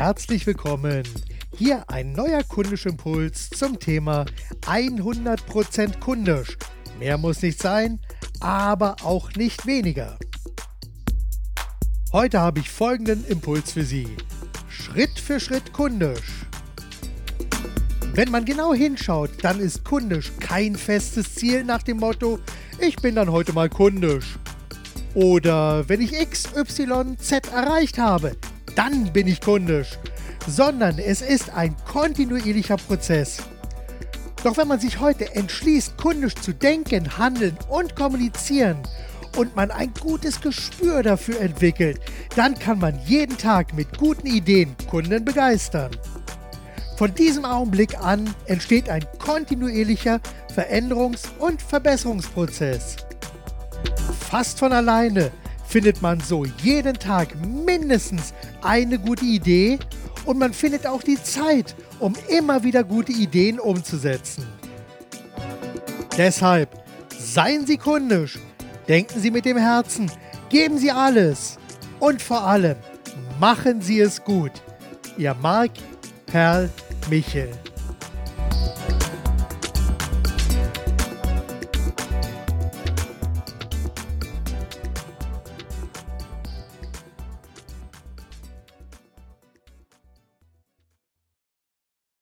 Herzlich willkommen. Hier ein neuer Kundischimpuls zum Thema 100% kundisch. Mehr muss nicht sein, aber auch nicht weniger. Heute habe ich folgenden Impuls für Sie. Schritt für Schritt kundisch. Wenn man genau hinschaut, dann ist kundisch kein festes Ziel nach dem Motto, ich bin dann heute mal kundisch. Oder wenn ich X, Y, Z erreicht habe, dann bin ich kundisch. Sondern es ist ein kontinuierlicher Prozess. Doch wenn man sich heute entschließt, kundisch zu denken, handeln und kommunizieren und man ein gutes Gespür dafür entwickelt, dann kann man jeden Tag mit guten Ideen Kunden begeistern. Von diesem Augenblick an entsteht ein kontinuierlicher Veränderungs- und Verbesserungsprozess. Fast von alleine findet man so jeden Tag mindestens eine gute Idee und man findet auch die Zeit, um immer wieder gute Ideen umzusetzen. Deshalb seien Sie kundisch, denken Sie mit dem Herzen, geben Sie alles und vor allem machen Sie es gut. Ihr Marc Perl Michel.